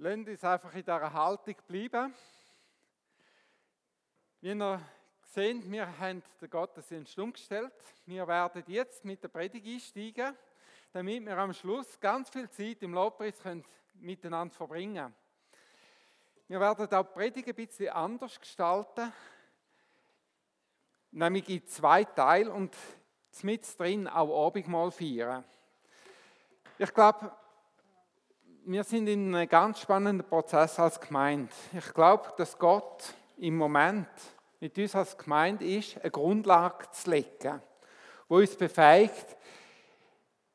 Lasst uns einfach in dieser Haltung bleiben. Wie ihr seht, wir haben den Gottesdienst umgestellt. Wir werden jetzt mit der Predigt einsteigen, damit wir am Schluss ganz viel Zeit im Lobpreis miteinander verbringen können. Wir werden auch die Predigt ein bisschen anders gestalten, nämlich in zwei Teile und mit drin auch Abendmahl feiern. Ich glaube, wir sind in einem ganz spannenden Prozess als Gemeinde. Ich glaube, dass Gott im Moment mit uns als Gemeinde ist, eine Grundlage zu legen, wo uns befähigt,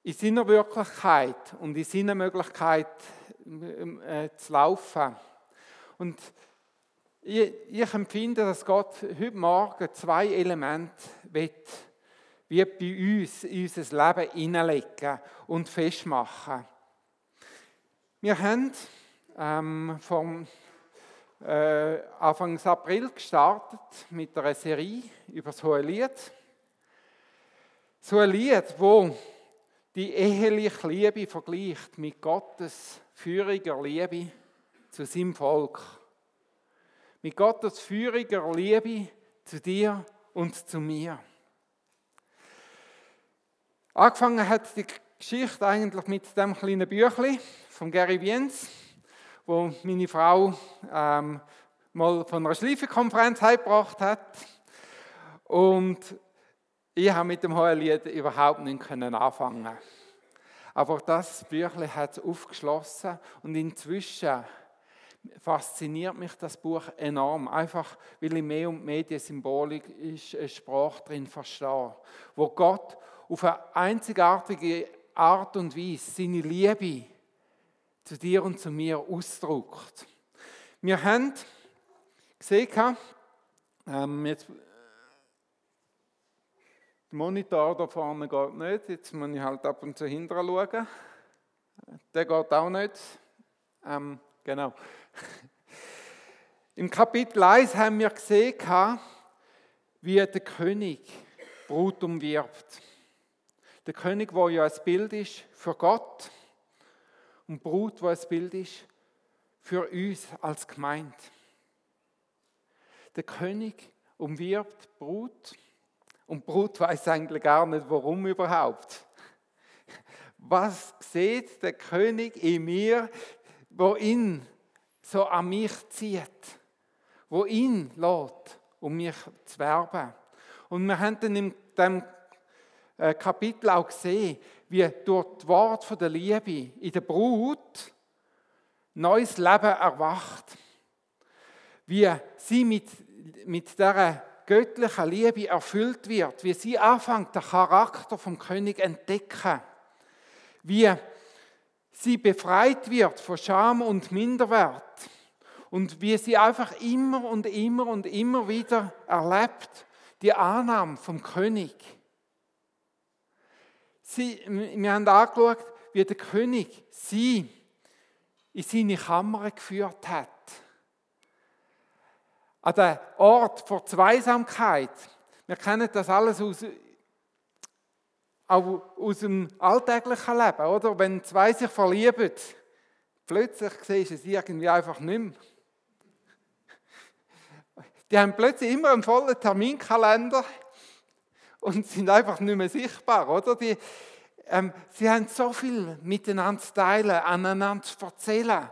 in seiner Wirklichkeit und in seiner Möglichkeit äh, zu laufen. Und ich, empfinde, dass Gott heute Morgen zwei Elemente wird, wie bei uns in unser Leben hineinlegen und festmachen. Wir haben ähm, vom äh, Anfang April gestartet mit einer Serie über so ein Lied. So ein Lied, wo die eheliche Liebe vergleicht mit Gottes führiger Liebe zu seinem Volk. Mit Gottes führiger Liebe zu dir und zu mir. Angefangen hat die Geschichte eigentlich mit dem kleinen Büchlein von Gary Wiens, wo meine Frau ähm, mal von einer Schleifenkonferenz heimgebracht hat. Und ich habe mit dem Lied überhaupt nicht anfangen Aber das Büchlein hat es aufgeschlossen und inzwischen fasziniert mich das Buch enorm. Einfach, weil ich mehr und mehr die Symbolik, ist Sprache drin verstehe, wo Gott auf eine einzigartige Art und Weise seine Liebe zu dir und zu mir ausdrückt. Wir haben gesehen, ähm, jetzt, der Monitor da vorne geht nicht, jetzt muss ich halt ab und zu hinterher schauen. Der geht auch nicht. Ähm, genau. Im Kapitel 1 haben wir gesehen, wie der König Brut umwirbt. Der König, der ja ein Bild ist für Gott und Brut, wo ein Bild ist für uns als Gemeinde. Der König umwirbt Brut und Brut weiß eigentlich gar nicht, warum überhaupt. Was sieht der König in mir, wo ihn so an mich zieht, wo ihn lädt, um mich zu werben? Und wir haben dann in dem Kapitel auch gesehen, wie durch das Wort der Liebe in der Brut neues Leben erwacht. Wie sie mit, mit dieser göttlichen Liebe erfüllt wird, wie sie anfängt, den Charakter vom König entdecken, wie sie befreit wird von Scham und Minderwert und wie sie einfach immer und immer und immer wieder erlebt, die Annahme vom König. Sie, wir haben angeschaut, wie der König sie in seine Kammer geführt hat. An den Ort vor Zweisamkeit. Wir kennen das alles aus, auch aus dem alltäglichen Leben, oder? Wenn zwei sich verlieben, plötzlich siehst du es irgendwie einfach nicht mehr. Die haben plötzlich immer einen vollen Terminkalender und sind einfach nicht mehr sichtbar, oder? Die, ähm, sie haben so viel miteinander zu teilen, aneinander zu erzählen.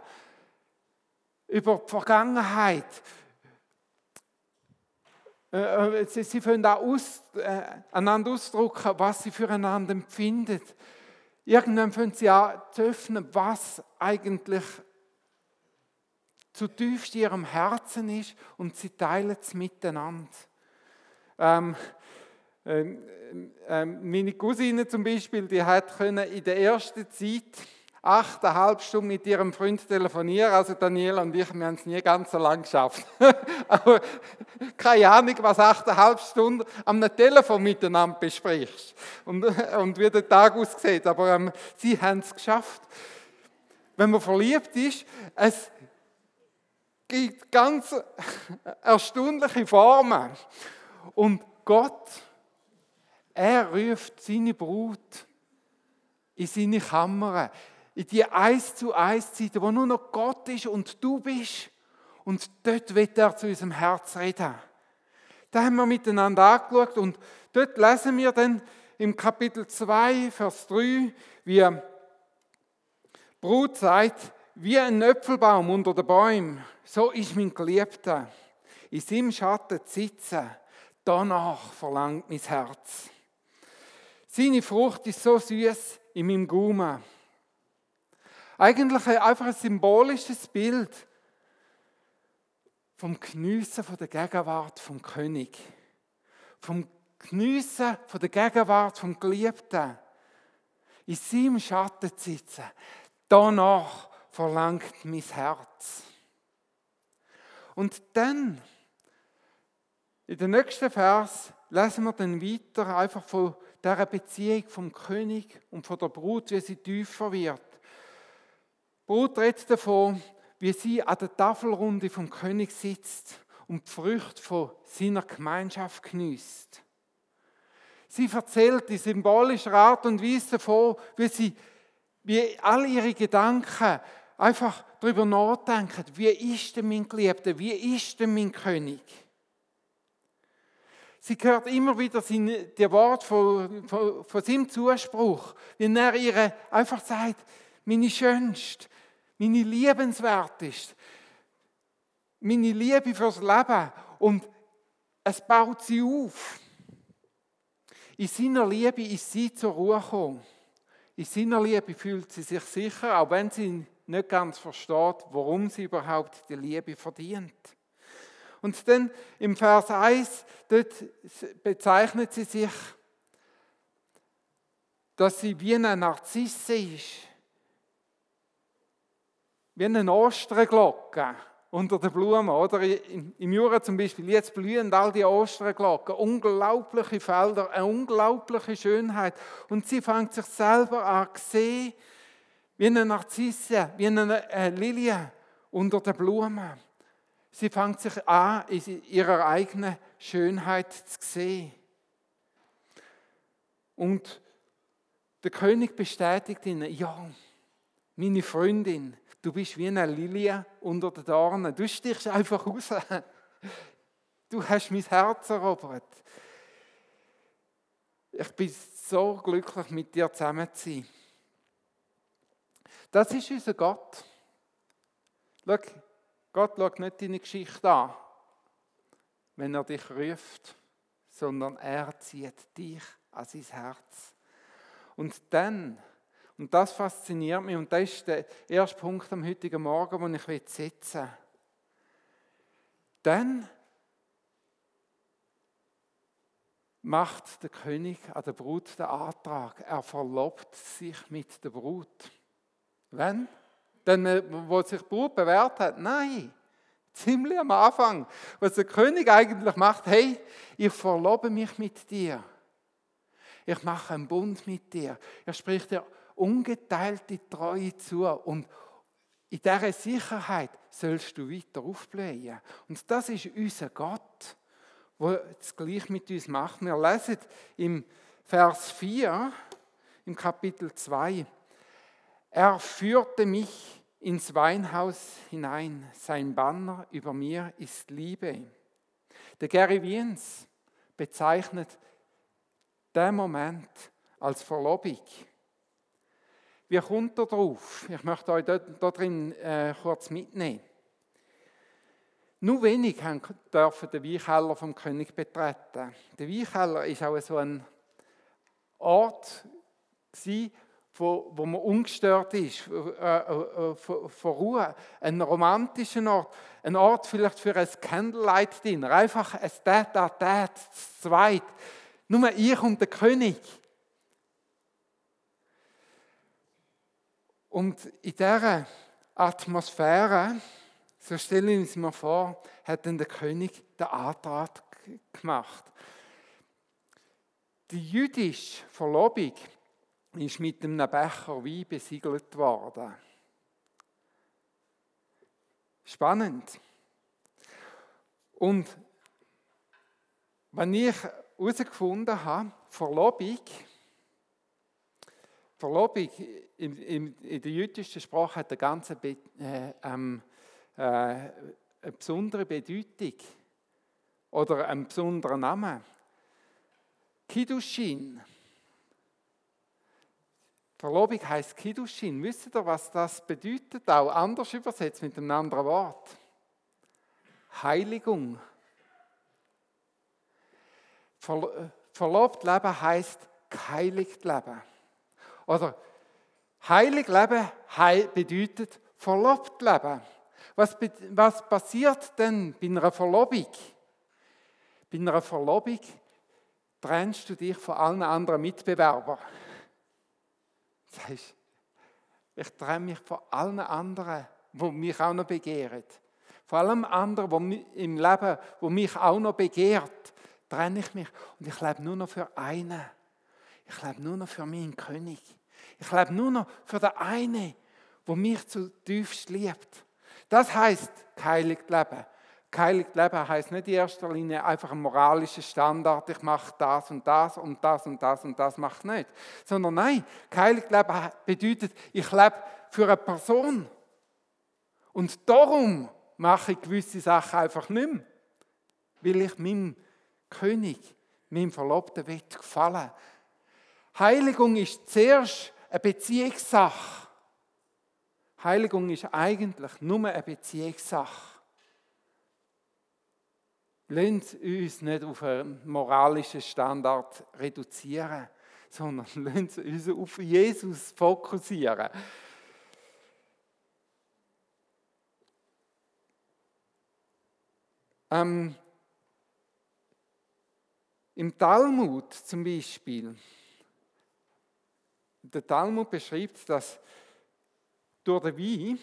Über die Vergangenheit. Äh, äh sie, sie können auch aus, äh, einander ausdrücken, was sie füreinander empfinden. Irgendwann können sie auch zu öffnen, was eigentlich zutiefst in ihrem Herzen ist und sie teilen es miteinander. Ähm, meine Cousine zum Beispiel, die hat können in der ersten Zeit achteinhalb Stunden mit ihrem Freund telefonieren. Also Daniel und ich, wir haben es nie ganz so lang geschafft. Aber keine Ahnung, was achteinhalb Stunden am Telefon miteinander besprichst und, und wie der Tag aussieht. Aber ähm, sie haben es geschafft. Wenn man verliebt ist, es gibt ganz erstaunliche Formen. Und Gott er ruft seine Brut in seine Kammer. in die Eis zu Eis Zeit, wo nur noch Gott ist und du bist. Und dort wird er zu unserem Herz reden. Da haben wir miteinander angeschaut und dort lesen wir dann im Kapitel 2, Vers 3, wie Brut sagt, wie ein Äpfelbaum unter den Bäumen, so ist mein Geliebter. In seinem Schatten sitzen, danach verlangt mein Herz. Seine Frucht ist so süß in meinem Gaumen. Eigentlich einfach ein symbolisches Bild vom Geniessen von der Gegenwart vom König. Vom Geniessen von der Gegenwart vom Geliebten. In seinem Schatten zu sitzen. Danach verlangt mein Herz. Und dann, in den nächsten Vers, lesen wir dann weiter einfach von dieser Beziehung vom König und von der Brut, wie sie tiefer wird. Die Brut redet davon, wie sie an der Tafelrunde vom König sitzt und die Früchte von seiner Gemeinschaft genießt. Sie erzählt in symbolischer Art und Weise davon, wie sie wie all ihre Gedanken einfach darüber nachdenken, wie ist denn mein Geliebter, wie ist denn mein König? Sie hört immer wieder die Wort von, von, von seinem Zuspruch, wenn er ihr einfach sagt, meine Schönste, meine Liebenswerteste, meine Liebe fürs Leben. Und es baut sie auf. In seiner Liebe ist sie zur Ruhe gekommen. In seiner Liebe fühlt sie sich sicher, auch wenn sie nicht ganz versteht, warum sie überhaupt die Liebe verdient. Und dann im Vers 1, dort bezeichnet sie sich, dass sie wie eine Narzisse ist. Wie eine Osterglocke unter den Blumen. Oder im Jura zum Beispiel, jetzt blühen all die Osterglocken. Unglaubliche Felder, eine unglaubliche Schönheit. Und sie fängt sich selber an zu sehen, wie eine Narzisse, wie eine Lilie unter den Blumen. Sie fängt sich an, in ihrer eigenen Schönheit zu sehen. Und der König bestätigt ihnen, ja, meine Freundin, du bist wie eine Lilie unter den Dornen. Du stichst einfach raus. Du hast mein Herz erobert. Ich bin so glücklich, mit dir zusammen zu sein. Das ist unser Gott. Schau, Gott schaut nicht deine Geschichte an, wenn er dich ruft, sondern er zieht dich an sein Herz. Und dann, und das fasziniert mich, und das ist der erste Punkt am heutigen Morgen, den ich setzen will, dann macht der König an der Brut den Antrag. Er verlobt sich mit der Brut. Wenn? Denn äh, wo sich Brut bewährt hat, nein, ziemlich am Anfang. Was der König eigentlich macht, hey, ich verlobe mich mit dir. Ich mache einen Bund mit dir. Er spricht dir ungeteilte Treue zu und in dieser Sicherheit sollst du weiter aufblähen. Und das ist unser Gott, der es gleich mit uns macht. Wir lesen im Vers 4, im Kapitel 2, er führte mich ins Weinhaus hinein. Sein Banner über mir ist Liebe. Der Gary Wiens bezeichnet den Moment als Verlobung. Wie kommt er drauf? Ich möchte euch dort drin äh, kurz mitnehmen. Nur wenig dürfen den Weinkeller vom König betreten. Der Weinkeller ist auch so ein Ort, wo, wo man ungestört ist, äh, äh, von Ruhe, ein romantischer Ort, ein Ort vielleicht für ein Candlelight-Dinner, einfach ein Tät an Tät, zweit, nur ich und der König. Und in dieser Atmosphäre, so stellen wir uns mal vor, hat dann der König den Antrag gemacht. Die jüdische Verlobung ist mit einem Becher Wein besiegelt worden. Spannend. Und wenn ich herausgefunden habe, Verlobung Verlobung in, in, in der jüdischen Sprache hat eine ganz äh, ähm, äh, eine besondere Bedeutung oder einen besonderen Namen. Kiddushin. Verlobung heißt Kiddushin. Wisst ihr, was das bedeutet? Auch anders übersetzt mit einem anderen Wort. Heiligung. Verlobt leben heißt geheiligt leben. Oder heilig leben bedeutet verlobt leben. Was, was passiert denn bei einer Verlobung? Bei einer Verlobung trennst du dich von allen anderen Mitbewerbern. Heißt, ich trenne mich von allen anderen, die mich auch noch begehren. Von allem anderen, die im Leben, wo mich auch noch begehrt, trenne ich mich. Und ich lebe nur noch für einen. Ich lebe nur noch für meinen König. Ich lebe nur noch für den einen, der mich zutiefst liebt. Das heißt geheiligt leben. Geheiligt leben heißt nicht in erster Linie einfach ein moralischer Standard, ich mache das und das und das und das und das mache nicht. Sondern nein, geheiligt leben bedeutet, ich lebe für eine Person. Und darum mache ich gewisse Sachen einfach nicht mehr. Weil ich meinem König, meinem Verlobten will gefallen. Heiligung ist zuerst eine Beziehungssache. Heiligung ist eigentlich nur eine Beziehungssache. Lasst uns nicht auf einen moralischen Standard reduzieren, sondern lasst uns auf Jesus fokussieren. Ähm, Im Talmud zum Beispiel, der Talmud beschreibt, dass durch den Wein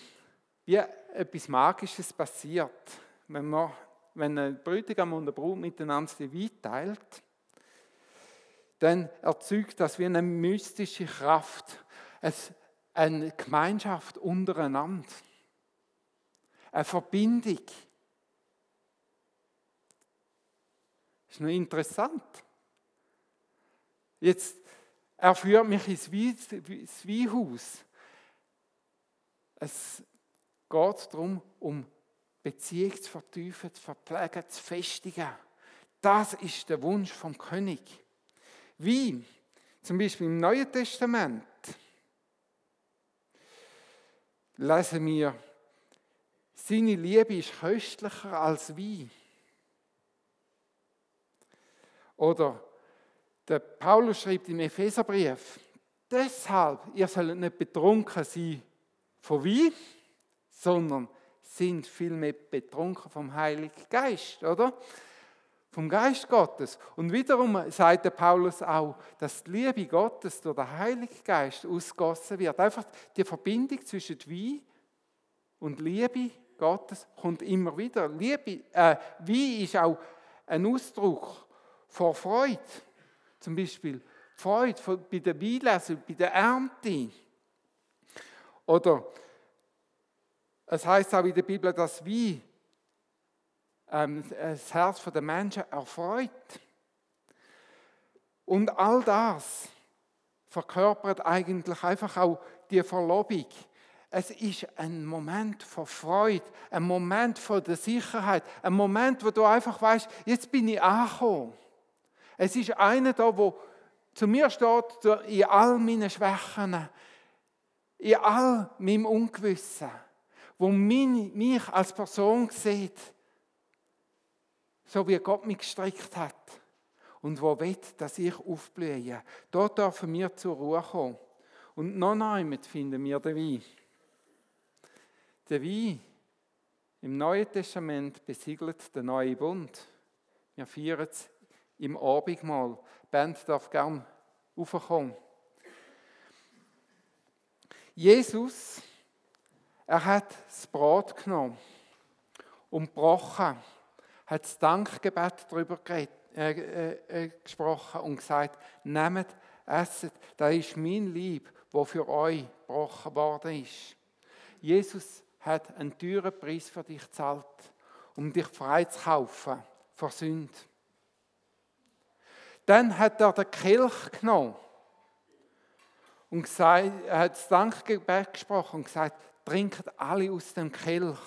wie etwas Magisches passiert, wenn man wenn ein Bräutigam und ein Brut miteinander die Wein teilt, dann erzeugt das wie eine mystische Kraft, eine Gemeinschaft untereinander, eine Verbindung. Das ist noch interessant. Jetzt, er führt mich ins Weinhaus. Es geht darum, um Beziehung zu vertiefen, zu verpflegen, zu festigen. Das ist der Wunsch vom König. Wie? Zum Beispiel im Neuen Testament lesen wir, seine Liebe ist köstlicher als Wein. Oder der Paulus schreibt im Epheserbrief, deshalb, ihr sollt nicht betrunken sein von Wein, sondern sind vielmehr betrunken vom Heiligen Geist, oder? Vom Geist Gottes. Und wiederum sagt der Paulus auch, dass die Liebe Gottes durch den Heiligen Geist ausgossen wird. Einfach die Verbindung zwischen Wein und Liebe Gottes kommt immer wieder. Liebe, äh, Wein ist auch ein Ausdruck vor Freude. Zum Beispiel Freude bei der Weinlese, bei der Ernte. Oder es heißt auch in der Bibel, dass wie ähm, das Herz der Menschen erfreut. Und all das verkörpert eigentlich einfach auch die Verlobung. Es ist ein Moment von Freude, ein Moment von der Sicherheit, ein Moment, wo du einfach weißt, jetzt bin ich angekommen. Es ist einer da, wo zu mir steht, in all meinen Schwächen, in all meinem Ungewissen wo mich als Person sieht, so wie Gott mich gestrickt hat und wo will, dass ich aufblühe. Dort dürfen wir zur Ruhe kommen. Und noch einmal finden wir den Wein. Der Wein im Neuen Testament besiegelt den neuen Bund. Wir feiern es im Abendmahl. Die Band darf gern aufkommen. Jesus er hat das Brot genommen und gebrochen, hat das Dankgebet darüber geredet, äh, äh, äh, gesprochen und gesagt, nehmt, esset, das ist mein Lieb, wo für euch gebrochen worden ist. Jesus hat einen teuren Preis für dich gezahlt, um dich frei zu kaufen vor Sünde. Dann hat er den Kelch genommen und gesagt, er hat das Dankgebet gesprochen und gesagt, trinkt alle aus dem Kelch.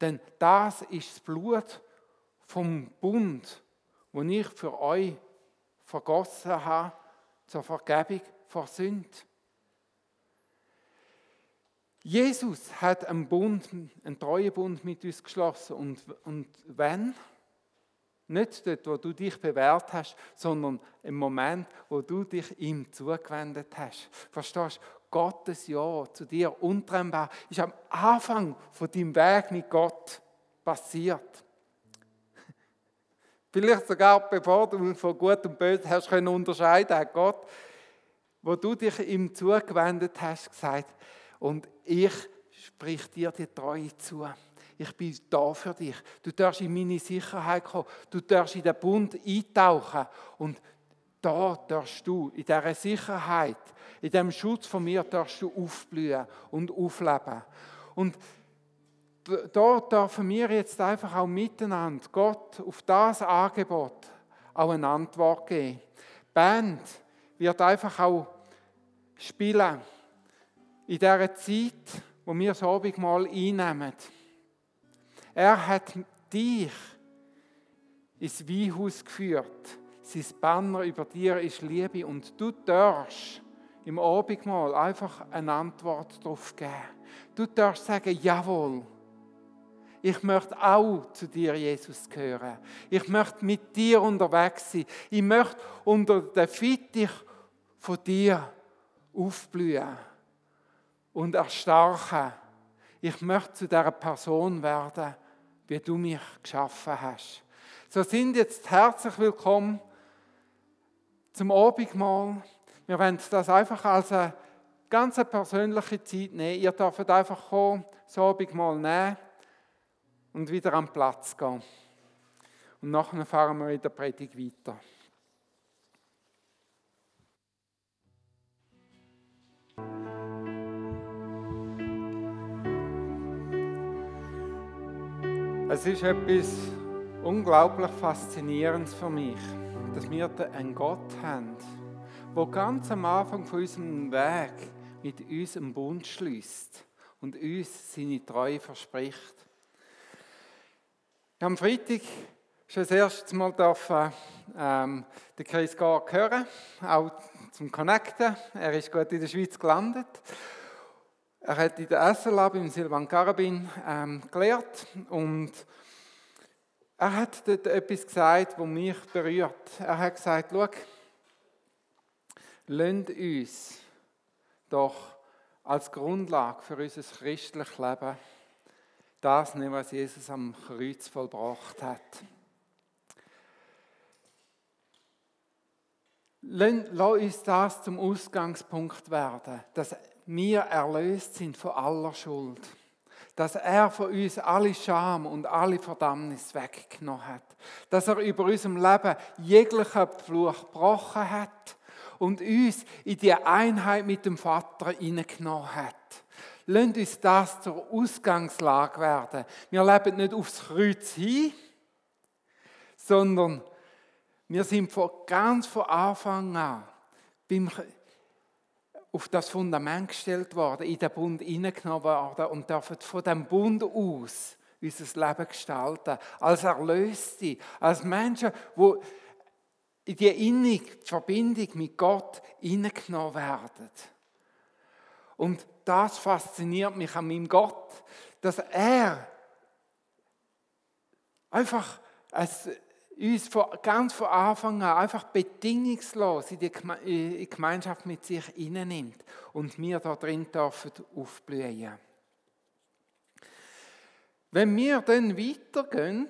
Denn das ist das Blut vom Bund, wo ich für euch vergossen habe zur Vergebung vor Sünd. Jesus hat einen Bund, einen treuen Bund mit uns geschlossen. Und, und wenn? Nicht dort, wo du dich bewährt hast, sondern im Moment, wo du dich ihm zugewendet hast. Verstehst du? Gottes Ja zu dir untrennbar ist am Anfang von deinem Weg mit Gott passiert. Vielleicht sogar bevor du von Gut und Böse hast können unterscheiden, hat Gott, wo du dich ihm zugewendet hast, gesagt, und ich sprich dir die Treue zu. Ich bin da für dich. Du darfst in meine Sicherheit kommen. Du darfst in den Bund eintauchen. Und da darfst du, in dieser Sicherheit, in dem Schutz von mir, darfst du aufblühen und aufleben. Und da dürfen wir jetzt einfach auch miteinander Gott auf das Angebot auch eine Antwort geben. Die Band wird einfach auch spielen in dieser Zeit, wo wir das Abendmahl einnehmen. Er hat dich ins Weinhaus geführt. Sein Banner über dir ist Liebe und du darfst im Abendmahl einfach eine Antwort darauf geben. Du darfst sagen, jawohl, ich möchte auch zu dir, Jesus, gehören. Ich möchte mit dir unterwegs sein. Ich möchte unter der Fittich von dir aufblühen und erstarken. Ich möchte zu der Person werden, wie du mich geschaffen hast. So sind jetzt herzlich willkommen zum Abendmahl. Wir wollen das einfach als eine ganz persönliche Zeit nehmen. Ihr dürft einfach kommen, das Abendmahl nehmen und wieder am Platz gehen. Und nachher fahren wir in der Predigt weiter. Es ist etwas unglaublich Faszinierendes für mich, dass wir einen Gott haben, der ganz am Anfang von unserem Weg mit uns einen Bund schließt und uns seine Treue verspricht. Am Freitag schon das erste Mal dürfen, ähm, den Chris Garg hören, auch zum Connecten. Er ist gut in der Schweiz gelandet. Er hat in der SLA beim Silvan Carabin ähm, gelehrt und er hat dort etwas gesagt, das mich berührt. Er hat gesagt, schau, lasst uns doch als Grundlage für unser christliches Leben das nehmen, was Jesus am Kreuz vollbracht hat. Lass uns das zum Ausgangspunkt werden, dass wir erlöst sind von aller Schuld. Dass er von uns alle Scham und alle Verdammnis weggenommen hat. Dass er über unserem Leben jeglichen Fluch gebrochen hat und uns in die Einheit mit dem Vater hineingenommen hat. Lasst uns das zur Ausgangslage werden. Wir leben nicht aufs Kreuz hin, sondern wir sind von ganz von Anfang an beim auf das Fundament gestellt worden, in den Bund hineingenommen worden und dürfen von dem Bund aus unser Leben gestalten. Als Erlöste, als Menschen, die in die innige Verbindung mit Gott hineingenommen werden. Und das fasziniert mich an meinem Gott, dass er einfach uns ganz von Anfang an einfach bedingungslos in die Gemeinschaft mit sich hineinnimmt und wir da drin dürfen aufblühen. Wenn wir dann weitergehen,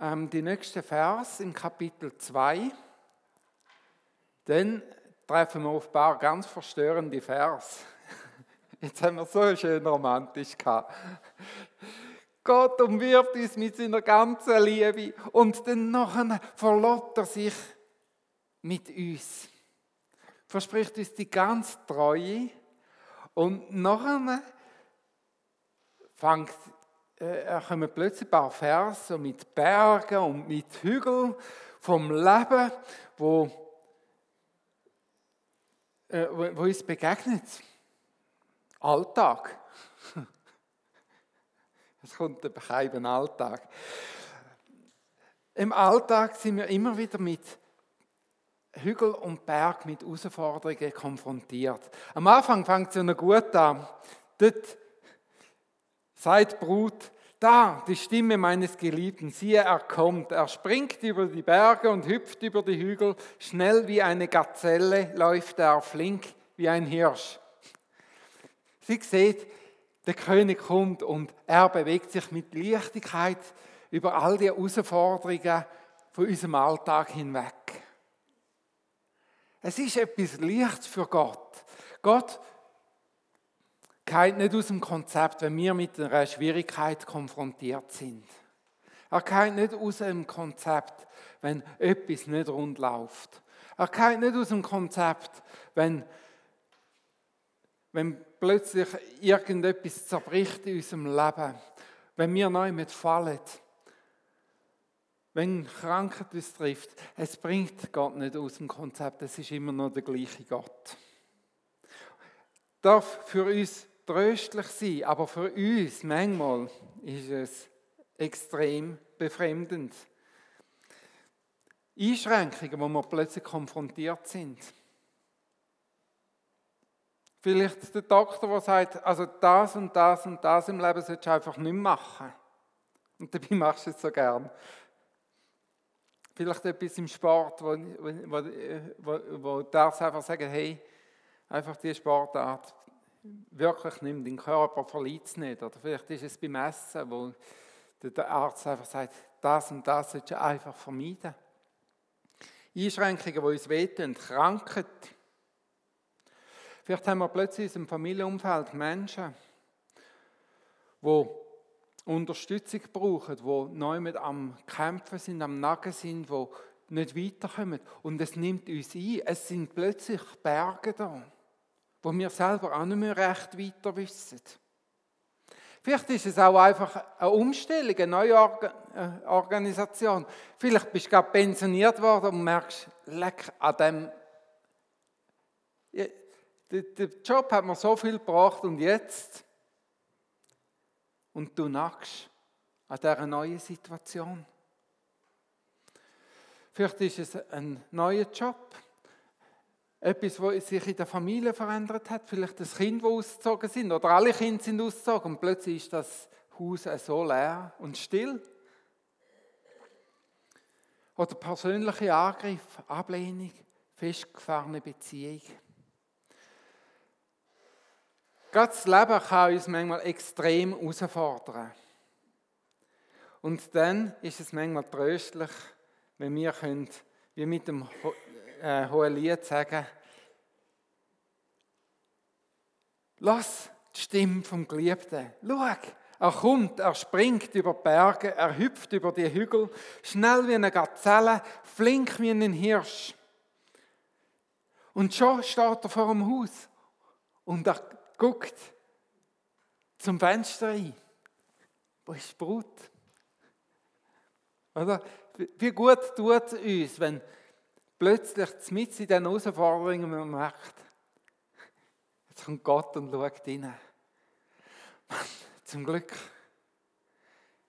ähm, die nächste Vers im Kapitel 2, dann treffen wir auf ein paar ganz verstörende Vers. Jetzt haben wir so schön romantisch gehabt. Gott umwirft uns mit seiner ganzen Liebe und dann nachher verlobt er sich mit uns. Verspricht uns die ganz Treue und nachher fängt, äh, kommen plötzlich ein paar Verse mit Bergen und mit Hügeln vom Leben, wo äh, wo, uns begegnet. Alltag. Es kommt der bescheiden Alltag. Im Alltag sind wir immer wieder mit Hügel und Berg, mit Herausforderungen konfrontiert. Am Anfang fängt es ja noch gut an. Dort sagt Brut, da, die Stimme meines Geliebten, siehe, er kommt. Er springt über die Berge und hüpft über die Hügel. Schnell wie eine Gazelle läuft er, flink wie ein Hirsch. Sie sieht, der König kommt und er bewegt sich mit Leichtigkeit über all die Herausforderungen von unserem Alltag hinweg. Es ist etwas Lichts für Gott. Gott geht nicht aus dem Konzept, wenn wir mit einer Schwierigkeit konfrontiert sind. Er geht nicht aus dem Konzept, wenn etwas nicht rund läuft. Er geht nicht aus dem Konzept, wenn, wenn plötzlich irgendetwas zerbricht in unserem Leben, wenn wir neu mitfallen, wenn Krankheit uns trifft. Es bringt Gott nicht aus dem Konzept, es ist immer noch der gleiche Gott. Darf für uns tröstlich sein, aber für uns manchmal ist es extrem befremdend. Einschränkungen, wo wir plötzlich konfrontiert sind. Vielleicht der Doktor, der sagt, also das und das und das im Leben solltest du einfach nicht machen. Und dabei machst du es so gern. Vielleicht etwas im Sport, wo, wo, wo, wo darfst einfach sagen, hey, einfach die Sportart, wirklich nimmt, den Körper verliert es nicht. Oder vielleicht ist es beim Essen, wo der Arzt einfach sagt, das und das solltest du einfach vermeiden. Einschränkungen, die uns wehtun, Krankheit. Vielleicht haben wir plötzlich in unserem Familienumfeld Menschen, die Unterstützung brauchen, die neu mit am Kämpfen sind, am Nagen sind, die nicht weiterkommen. Und es nimmt uns ein. Es sind plötzlich Berge da wo wir selber auch nicht mehr recht weiter wissen. Vielleicht ist es auch einfach eine Umstellung, eine neue äh, Organisation. Vielleicht bist du gerade pensioniert worden und merkst, leck, an dem der Job hat mir so viel gebracht und jetzt? Und du nackst an dieser neuen Situation. Vielleicht ist es ein neuer Job etwas, was sich in der Familie verändert hat, vielleicht das Kind, das ausgezogen sind, oder alle Kinder sind ausgezogen und plötzlich ist das Haus so leer und still. Oder persönliche Angriff, Ablehnung, festgefahrene Beziehung. Gerade das Leben kann uns manchmal extrem herausfordern. Und dann ist es manchmal tröstlich, wenn wir können, wie mit dem äh, Hohelied sagen, lass die Stimme vom Geliebten. Schau, er kommt, er springt über Berge, er hüpft über die Hügel, schnell wie eine Gazelle, flink wie ein Hirsch. Und schon steht er vor dem Haus und er guckt zum Fenster rein. Wo ist die Brut? Oder? Wie gut tut es uns, wenn plötzlich mit in diesen Herausforderungen man merkt, jetzt kommt Gott und schaut rein. Zum Glück.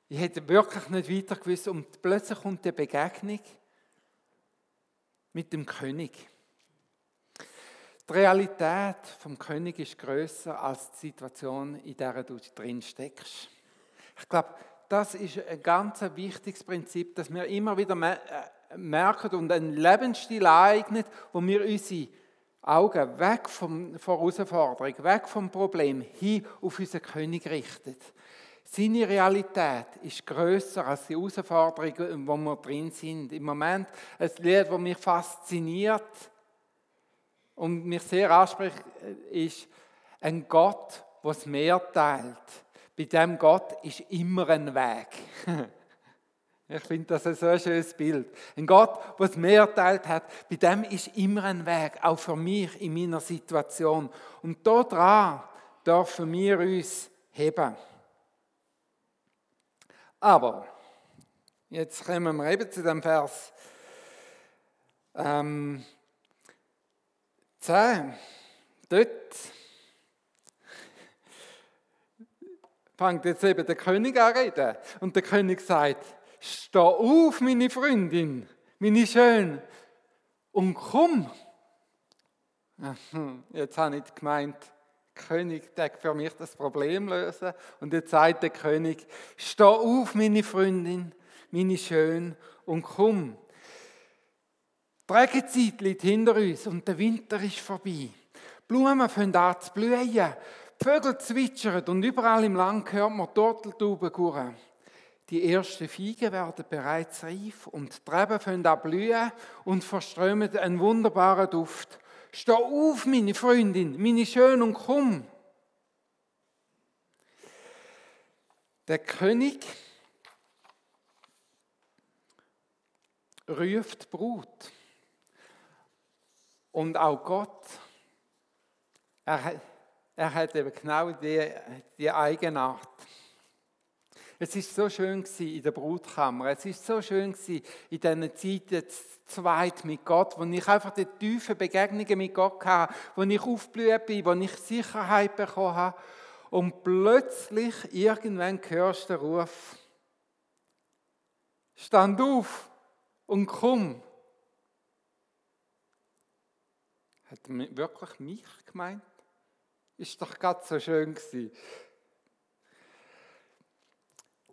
Ich hätte wirklich nicht weiter gewusst und plötzlich kommt die Begegnung mit dem König. Die Realität vom König ist größer als die Situation, in der du drin steckst. Ich glaube, das ist ein ganz wichtiges Prinzip, dass wir immer wieder äh, merken und einen Lebensstil eignet, wo wir unsere Augen weg von Herausforderung, weg vom Problem, hin auf unseren König richten. Seine Realität ist größer als die Herausforderungen, wo wir drin sind. Im Moment ein Lied, das mich fasziniert und mich sehr anspricht, ist ein Gott, der das Meer teilt bei dem Gott ist immer ein Weg. Ich finde das ein so schönes Bild. Ein Gott, der das Meer teilt hat, bei dem ist immer ein Weg, auch für mich in meiner Situation. Und daran dürfen wir uns heben. Aber, jetzt kommen wir eben zu dem Vers. Ähm, 10. Dort fängt jetzt eben der König an reden. Und der König sagt, steh auf, meine Freundin, meine Schön, und komm. Jetzt habe ich gemeint, König der für mich das Problem lösen. Und jetzt sagt der König, steh auf, meine Freundin, meine Schön, und komm. Die Regenzeit liegt hinter uns und der Winter ist vorbei. Die Blumen fangen an zu blühen, die Vögel zwitschern und überall im Land hört man Turteltauben gurren. Die ersten Feigen werden bereits reif und die Reben fangen an blühen und verströmen einen wunderbaren Duft. Steh auf, meine Freundin, meine Schön und komm. Der König ruft die Brut. Und auch Gott, er, er hat eben genau die, die Eigenart. Es ist so schön in der Brutkammer. Es ist so schön in diesen Zeiten zu zweit mit Gott, wo ich einfach die tiefen Begegnungen mit Gott hatte, wo ich aufgeblüht bin, wo ich Sicherheit bekommen habe. Und plötzlich, irgendwann hörst du den Ruf, stand auf und komm. Hat wirklich mich gemeint? Ist doch gerade so schön gewesen.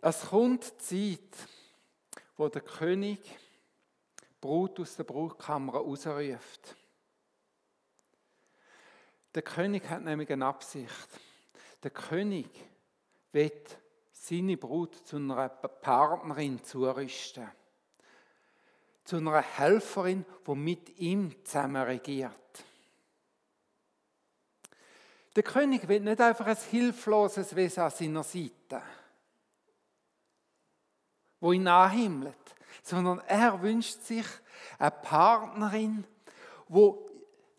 Es kommt die Zeit, wo der König Brut aus der Brutkammer rausruft. Der König hat nämlich eine Absicht. Der König wird seine Brut zu einer Partnerin zurüsten. Zu einer Helferin, die mit ihm zusammen regiert. Der König will nicht einfach ein hilfloses Wesen an seiner Seite, wo ihn anhimmelt, sondern er wünscht sich eine Partnerin, wo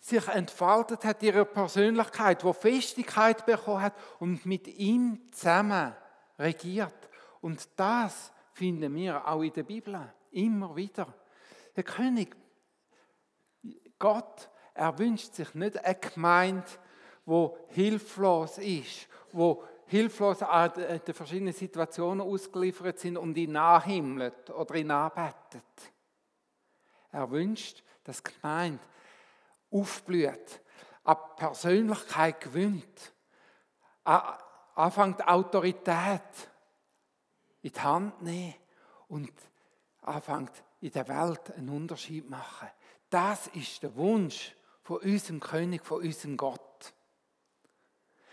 sich entfaltet hat, ihre Persönlichkeit, wo Festigkeit bekommen hat und mit ihm zusammen regiert. Und das finden wir auch in der Bibel immer wieder. Der König, Gott, er wünscht sich nicht eine Gemeinde, wo hilflos ist, wo hilflos an den verschiedenen Situationen ausgeliefert sind und ihn nachhimmelt oder ihn anbetet. Er wünscht, dass die Gemeinde aufblüht, an Persönlichkeit gewinnt, anfängt Autorität in die Hand nehmen und anfängt in der Welt einen Unterschied machen. Das ist der Wunsch von unserem König, von unserem Gott.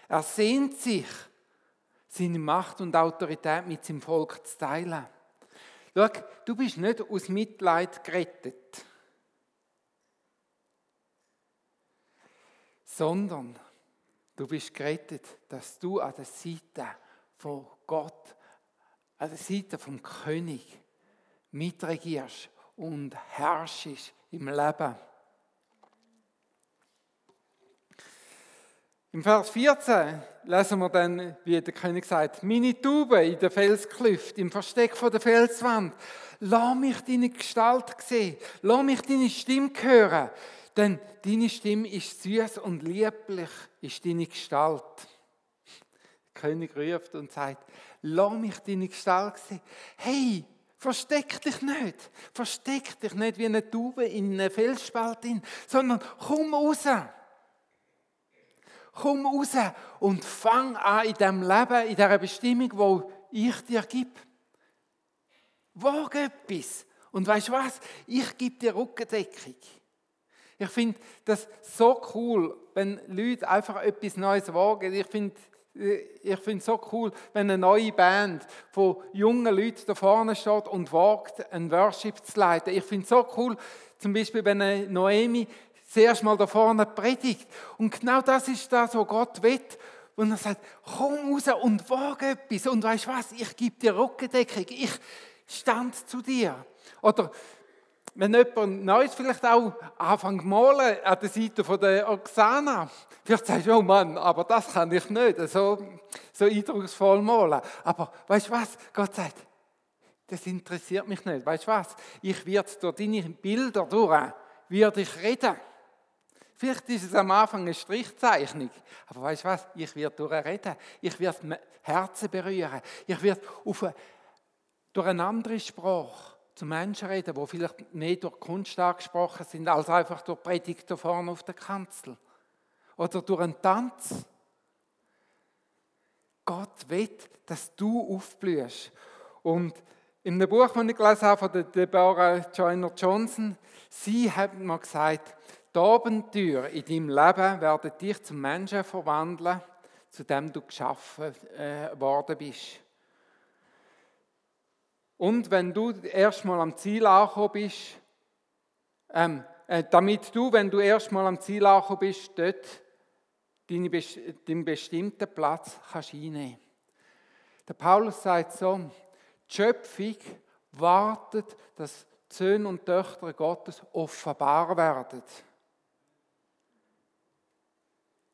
Er sehnt sich, seine Macht und Autorität mit seinem Volk zu teilen. Schau, du bist nicht aus Mitleid gerettet, sondern du bist gerettet, dass du an der Seite von Gott, an der Seite vom König mitregierst und herrschst im Leben. Im Vers 14 lesen wir dann, wie der König sagt, meine Taube in der Felsklüft, im Versteck von der Felswand, lass mich deine Gestalt sehen, lass mich deine Stimme hören, denn deine Stimme ist süß und lieblich, ist deine Gestalt. Der König ruft und sagt, lass mich deine Gestalt sehen. Hey, versteck dich nicht, versteck dich nicht wie eine Taube in einer Felsspalt, sondern komm raus komm raus und fang an in diesem Leben, in dieser Bestimmung, wo ich dir gebe. Wage etwas. Und weißt du was? Ich gebe dir Rückendeckung. Ich finde das so cool, wenn Leute einfach etwas Neues wagen. Ich finde ich finde es so cool, wenn eine neue Band von jungen Leuten da vorne steht und wagt, ein Worship zu leiten. Ich finde es so cool, zum Beispiel, wenn eine Noemi zuerst mal da vorne predigt. Und genau das ist das, was Gott will. Und er sagt, komm raus und wage etwas. Und weißt du was, ich gebe dir Rückendeckung. Ich stand zu dir. Oder wenn jemand Neues vielleicht auch anfängt zu malen an der Seite von der Oksana, vielleicht sagst du, oh Mann, aber das kann ich nicht, so, so eindrucksvoll malen. Aber weißt du was, Gott sagt, das interessiert mich nicht. Weißt du was, ich werde durch deine Bilder durch, werde ich reden. Vielleicht ist es am Anfang eine Strichzeichnung, aber weißt du was? Ich werde durchreden. Ich werde Herzen berühren. Ich werde auf eine, durch eine andere Sprache zu Menschen reden, die vielleicht mehr durch Kunst angesprochen sind, als einfach durch Predigt da vorne auf der Kanzel. Oder durch einen Tanz. Gott will, dass du aufblühst. Und in dem Buch, das ich gelesen habe, von Deborah Joyner Johnson, sie hat mir gesagt, die Abenteuer in deinem Leben werden dich zum Menschen verwandeln, zu dem du geschaffen äh, worden bist. Und wenn du erstmal am Ziel angekommen bist, ähm, äh, damit du, wenn du erstmal am Ziel angekommen bist, dort deinen, deinen bestimmten Platz kannst einnehmen. Der Paulus sagt so, die Schöpfung wartet, dass die Söhne und Töchter Gottes offenbar werden.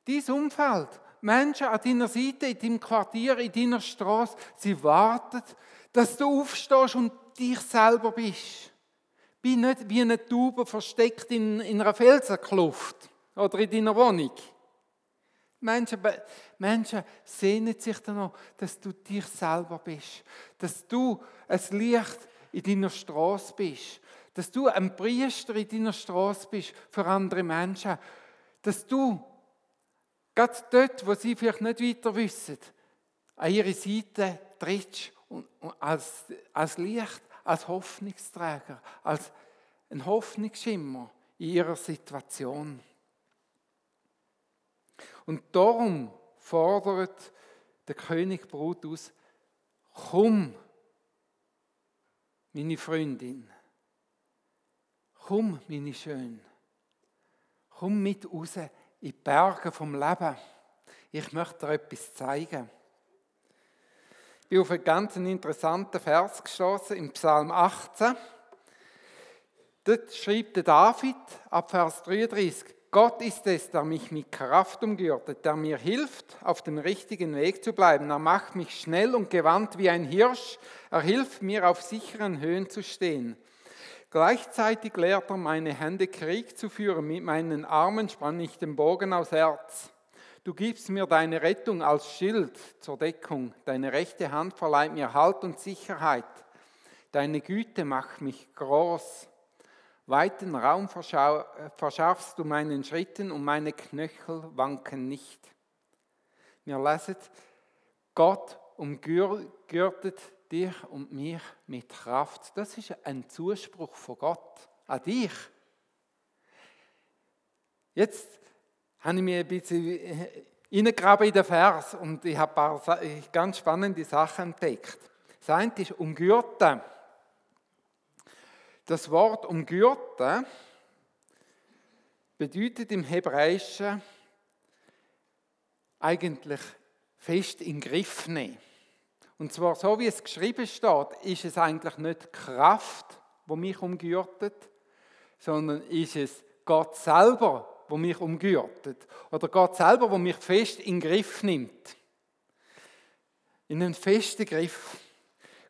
Dein Umfeld, Menschen an deiner Seite, in deinem Quartier, in deiner Straße, sie warten, dass du aufstehst und dich selber bist. Bin nicht wie eine Taube versteckt in, in einer Felsenkluft oder in deiner Wohnung. Menschen, Menschen sehnen sich danach, dass du dich selber bist, dass du ein Licht in deiner Straße bist, dass du ein Priester in deiner Straße bist für andere Menschen, dass du Gerade dort, wo sie vielleicht nicht weiter wissen, an ihre Seite trittst und, als, als Licht, als Hoffnungsträger, als ein Hoffnungsschimmer in ihrer Situation. Und darum fordert der König Brut aus, komm, meine Freundin, komm, meine Schön, komm mit raus in die Berge vom Leben. Ich möchte dir etwas zeigen. Ich bin auf einen ganz interessanten Vers gestoßen im Psalm 18. Dort schreibt David ab Vers 33, Gott ist es, der mich mit Kraft umgürtet, der mir hilft, auf dem richtigen Weg zu bleiben. Er macht mich schnell und gewandt wie ein Hirsch. Er hilft mir, auf sicheren Höhen zu stehen. Gleichzeitig lehrt er meine Hände Krieg zu führen. Mit meinen Armen spann ich den Bogen aus Herz. Du gibst mir deine Rettung als Schild zur Deckung. Deine rechte Hand verleiht mir Halt und Sicherheit. Deine Güte macht mich groß. Weiten Raum verschaffst du meinen Schritten und meine Knöchel wanken nicht. Wir lesen, Gott umgürtet dich und mich mit Kraft. Das ist ein Zuspruch von Gott an dich. Jetzt habe ich mir ein bisschen reingegraben in den Vers und ich habe ein paar ganz spannende Sachen entdeckt. Das eine ist umgürten. Das Wort umgürten bedeutet im Hebräischen eigentlich fest in Griff nehmen. Und zwar so, wie es geschrieben steht, ist es eigentlich nicht Kraft, wo mich umgürtet, sondern ist es Gott selber, wo mich umgürtet. Oder Gott selber, wo mich fest in den Griff nimmt. In einen festen Griff.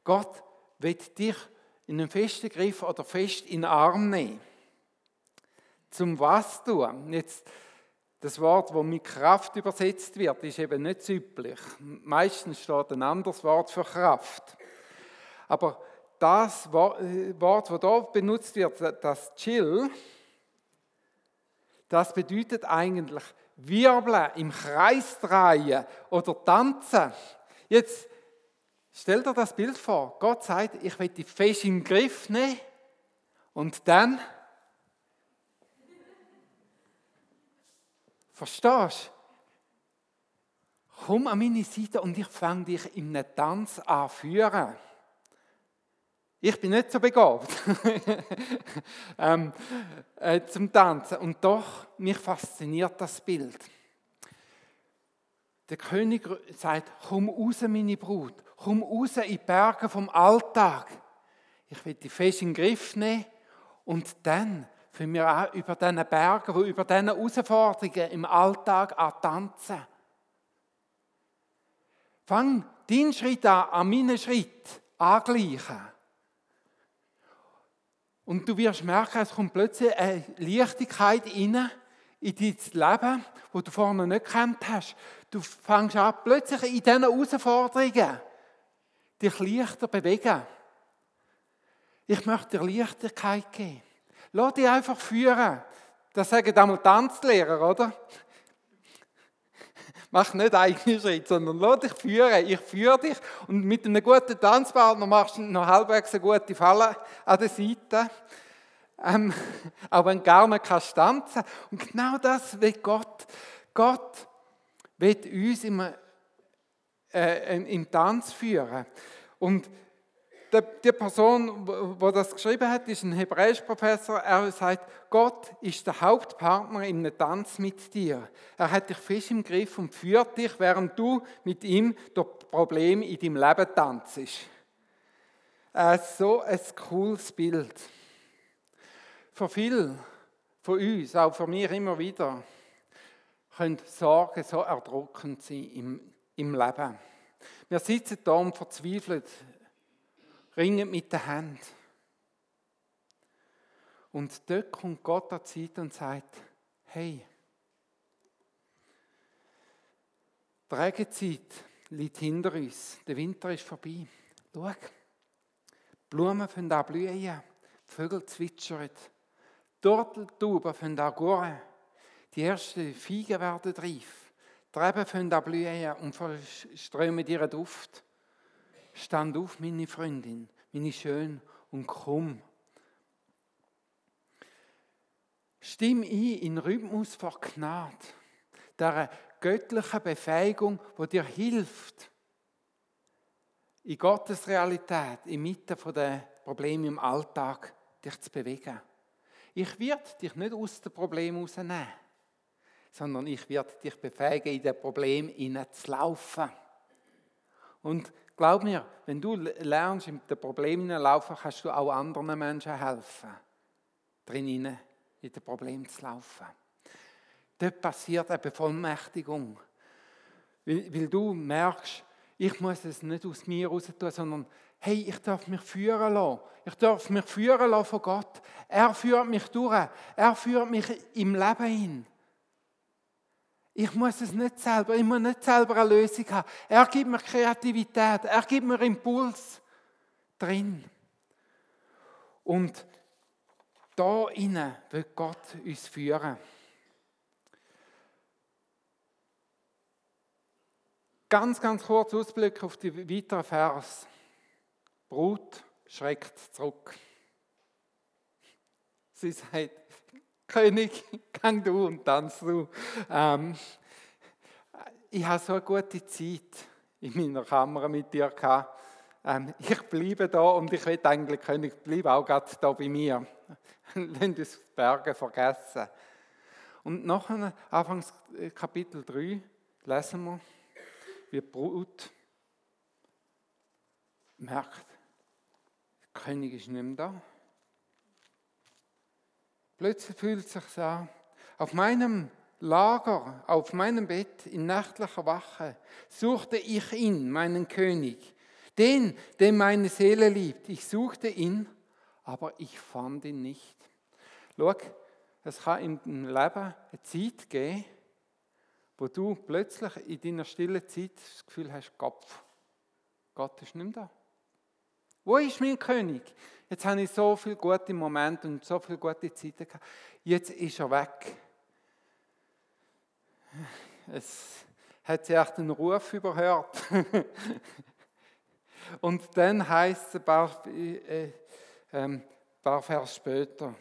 Gott wird dich in einen festen Griff oder fest in den Arm nehmen. Zum was tun? Jetzt das Wort, das mit Kraft übersetzt wird, ist eben nicht üblich. Meistens steht ein anderes Wort für Kraft. Aber das äh, Wort, das hier benutzt wird, das Chill, das bedeutet eigentlich wirbeln, im Kreis drehen oder tanzen. Jetzt stell dir das Bild vor. Gott sagt, ich will dich fest im Griff nehmen und dann Verstehst du? Komm an meine Seite und ich fange dich in einem Tanz an führen. Ich bin nicht so begabt ähm, äh, zum Tanzen. Und doch, mich fasziniert das Bild. Der König sagt, komm raus, meine Brut. Komm raus in die Berge vom Alltag. Ich will dich fest in den Griff nehmen und dann für wir auch über diesen Bergen, wo über diesen Herausforderungen im Alltag an tanzen. Fang deinen Schritt an, an meinen Schritt angleichen. Und du wirst merken, es kommt plötzlich eine Leichtigkeit rein in dein Leben, wo du vorne nicht gekannt hast. Du fängst an, plötzlich in diesen Herausforderungen dich leichter bewegen. Ich möchte dir Leichtigkeit geben. Lass dich einfach führen. Das sagen einmal Tanzlehrer, oder? Mach nicht eigene Schritte, sondern lass dich führen. Ich führe dich und mit einem guten Tanzpartner machst du noch halbwegs eine gute Falle an der Seite. Ähm, auch wenn du gar nicht kannst tanzen. Und genau das will Gott. Gott will uns im, äh, im Tanz führen. Und die Person, die das geschrieben hat, ist ein Hebräisch-Professor. Er sagt, Gott ist der Hauptpartner in einem Tanz mit dir. Er hat dich fest im Griff und führt dich, während du mit ihm durch Probleme in deinem Leben tanzt. Äh, so ein cooles Bild. Für viele von uns, auch für mich immer wieder, können Sorgen so erdrückend sein im, im Leben. Wir sitzen da und verzweifeln ringen mit der Hand. Und dort kommt Gott an die Zeit und sagt, hey, die Regenzeit liegt hinter uns, der Winter ist vorbei. Schau, die Blumen fangen an blühen, die Vögel zwitschern, Turteltauben fangen an die ersten Feigen werden reif, die Reben fangen an blühen und verströmen ihren Duft. Stand auf, meine Freundin, meine Schön, und komm. Stimm ein in Rhythmus vor Gnade, der göttlichen Befähigung, wo dir hilft, in Gottes Realität, inmitten der Probleme im Alltag, dich zu bewegen. Ich werde dich nicht aus dem Problem herausnehmen, sondern ich werde dich befähigen, in das Problem zu laufen. Und Glaub mir, wenn du lernst, in den Problemen laufen, kannst du auch anderen Menschen helfen, drinnen in den Problemen zu laufen. Dort passiert eine Bevollmächtigung. Weil du merkst, ich muss es nicht aus mir raus tun, sondern hey, ich darf mich führen lassen. Ich darf mich führen lassen von Gott. Er führt mich durch. Er führt mich im Leben hin. Ich muss es nicht selber, ich muss nicht selber eine Lösung haben. Er gibt mir Kreativität, er gibt mir Impuls drin. Und da innen wird Gott uns führen. Ganz, ganz kurz Ausblick auf die weiteren Vers. Brut schreckt zurück. Sie sagt, König, gang du und tanz du. Ähm, ich habe so eine gute Zeit in meiner Kammer mit dir gehabt. Ähm, ich bleibe da und ich will eigentlich, König, bleib auch gerade da bei mir. Lass das Berge vergessen. Und nachher, Anfangs Kapitel 3, lesen wir, wie die Brut merkt, der König ist nicht mehr da. Plötzlich fühlt es sich an. Auf meinem Lager, auf meinem Bett in nächtlicher Wache suchte ich ihn, meinen König, den, den meine Seele liebt. Ich suchte ihn, aber ich fand ihn nicht. Schau, es kann im Leben eine Zeit geben, wo du plötzlich in deiner stillen Zeit das Gefühl hast, Gott, Gott ist nicht mehr da. Wo ist mein König? Jetzt habe ich so viele gute Momente und so viele gute Zeiten gehabt. Jetzt ist er weg. Es hat sich echt einen Ruf überhört. und dann heißt es ein paar, äh, ein paar Vers später,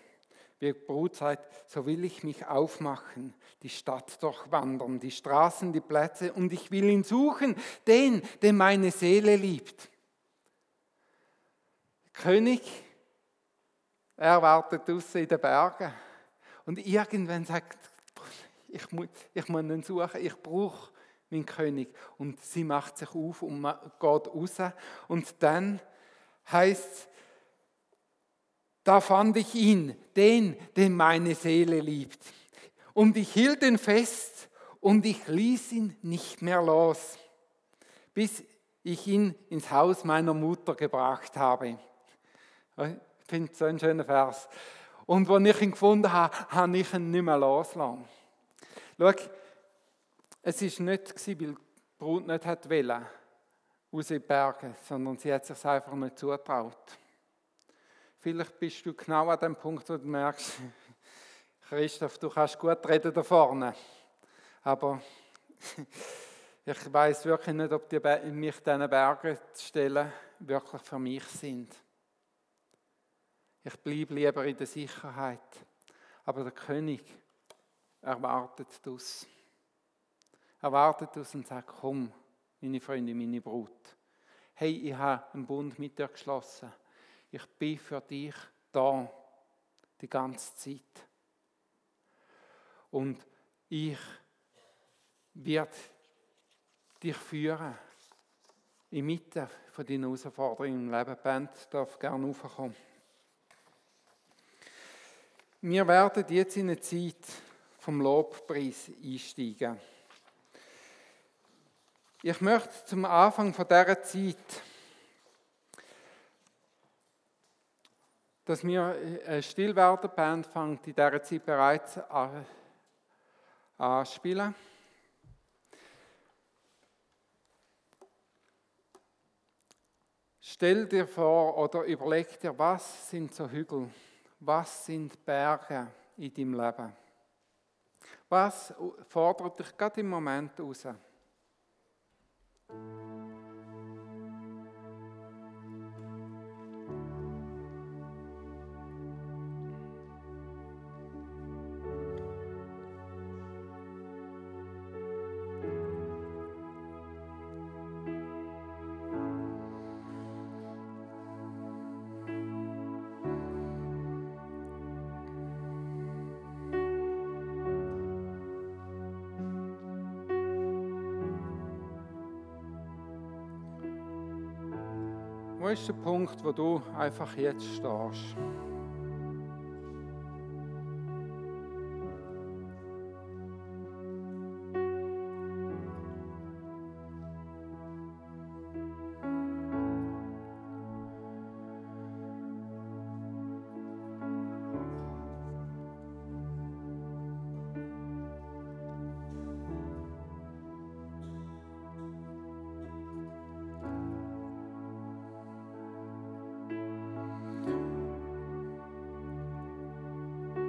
wie Brut sagt, so will ich mich aufmachen, die Stadt durchwandern, die Straßen, die Plätze, und ich will ihn suchen, den, den meine Seele liebt. König, er wartet draußen in den Bergen. Und irgendwann sagt, ich muss, ich muss ihn suchen, ich brauche meinen König. Und sie macht sich auf und geht raus. Und dann heißt es, da fand ich ihn, den, den meine Seele liebt. Und ich hielt ihn fest und ich ließ ihn nicht mehr los, bis ich ihn ins Haus meiner Mutter gebracht habe. Ich finde es so ein schöner Vers. Und als ich ihn gefunden habe, habe ich ihn nicht mehr losgelassen. Schau, es war nicht, weil die Brut nicht wollte, raus in die Berge, sondern sie hat sich einfach nicht zutraut. Vielleicht bist du genau an dem Punkt, wo du merkst, Christoph, du kannst gut reden da vorne, aber ich weiß wirklich nicht, ob die mich diesen Bergen zu stellen wirklich für mich sind. Ich bleibe lieber in der Sicherheit. Aber der König erwartet das. Er wartet das und sagt, komm, meine Freunde, meine Brut. Hey, ich habe einen Bund mit dir geschlossen. Ich bin für dich da, die ganze Zeit. Und ich werde dich führen. In Mitte von deinen Herausforderungen im Leben. Band darf gerne raufkommen. Wir werden jetzt in eine Zeit vom Lobpreis einsteigen. Ich möchte zum Anfang von dieser Zeit, dass wir eine Stillwerderband fängt in dieser Zeit bereits an, an. Stell dir vor oder überleg dir, was sind so Hügel? Was sind Berge in deinem Leben? Was fordert dich gerade im Moment raus? Wo ist der Punkt, wo du einfach jetzt stehst?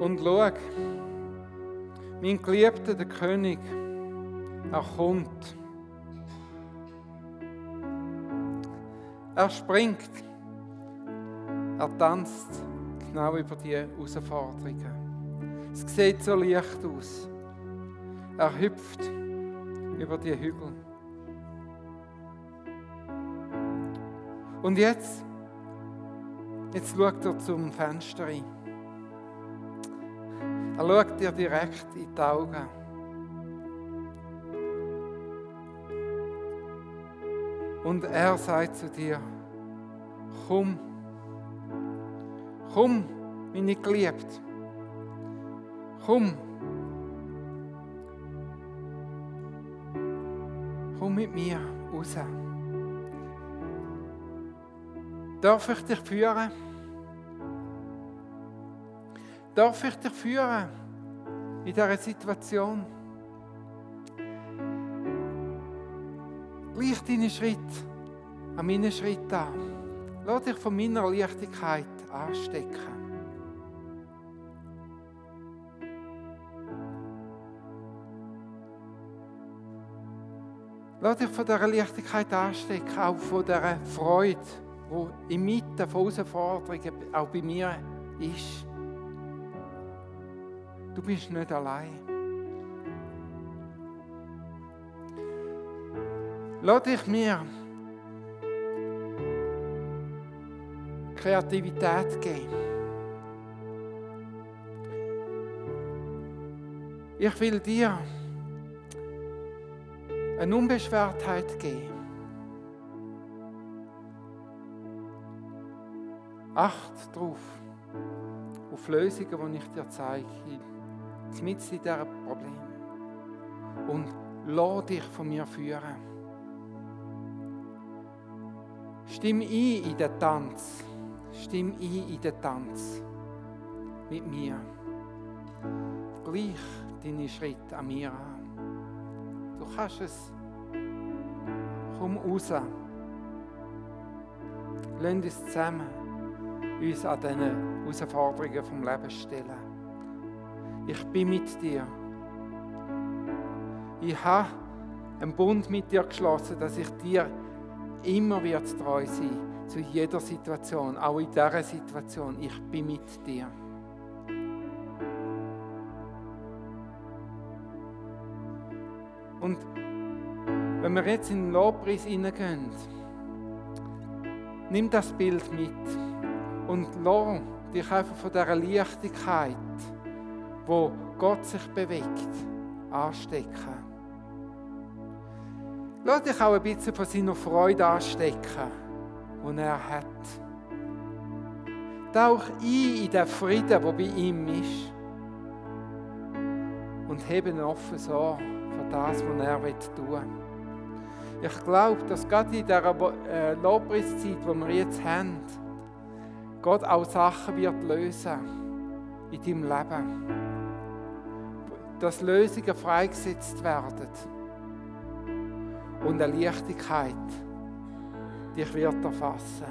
Und schau, mein Geliebter, der König, er kommt. Er springt. Er tanzt genau über die Herausforderungen. Es sieht so leicht aus. Er hüpft über die Hügel. Und jetzt, jetzt schaut er zum Fenster rein. Er schaut dir direkt in die Augen. Und er sagt zu dir, komm, komm, meine Geliebte, komm, komm mit mir raus. Darf ich dich führen? Darf ich dich führen in dieser Situation? Gleich deine Schritt an meinen Schritt an. Lass dich von meiner Leichtigkeit anstecken. Lass dich von dieser Leichtigkeit anstecken, auch von dieser Freude, die inmitten von Herausforderungen auch bei mir ist. Du bist nicht allein. Lass dich mir Kreativität geben. Ich will dir eine Unbeschwertheit geben. Acht drauf, auf Lösungen, die ich dir zeige mit in diesem Problem. Und lass dich von mir führen. Stimm ein in den Tanz. Stimm ein in den Tanz. Mit mir. Gleich deine Schritte an mir an. Du kannst es. Komm raus. Lass uns zusammen uns an diesen Herausforderungen vom Leben stellen. Ich bin mit dir. Ich habe einen Bund mit dir geschlossen, dass ich dir immer wird treu sein zu jeder Situation, auch in dieser Situation. Ich bin mit dir. Und wenn wir jetzt in den Lobpreis hineingehen, nimm das Bild mit und lass dich einfach von dieser Leichtigkeit, wo Gott sich bewegt, anstecken. Lass dich auch ein bisschen von seiner Freude anstecken, die er hat. Tauch ein in den Frieden, der bei ihm ist. Und hebe offen so für das, was er tun will. Ich glaube, dass gerade in dieser äh, Lobpreiszeit, die wir jetzt haben, Gott auch Sachen wird lösen in deinem Leben. Dass Lösungen freigesetzt werden und eine Leichtigkeit dich wird erfassen.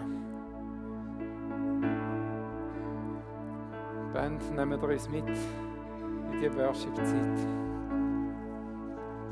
Band, nehmen wir uns mit in die Worship-Zeit.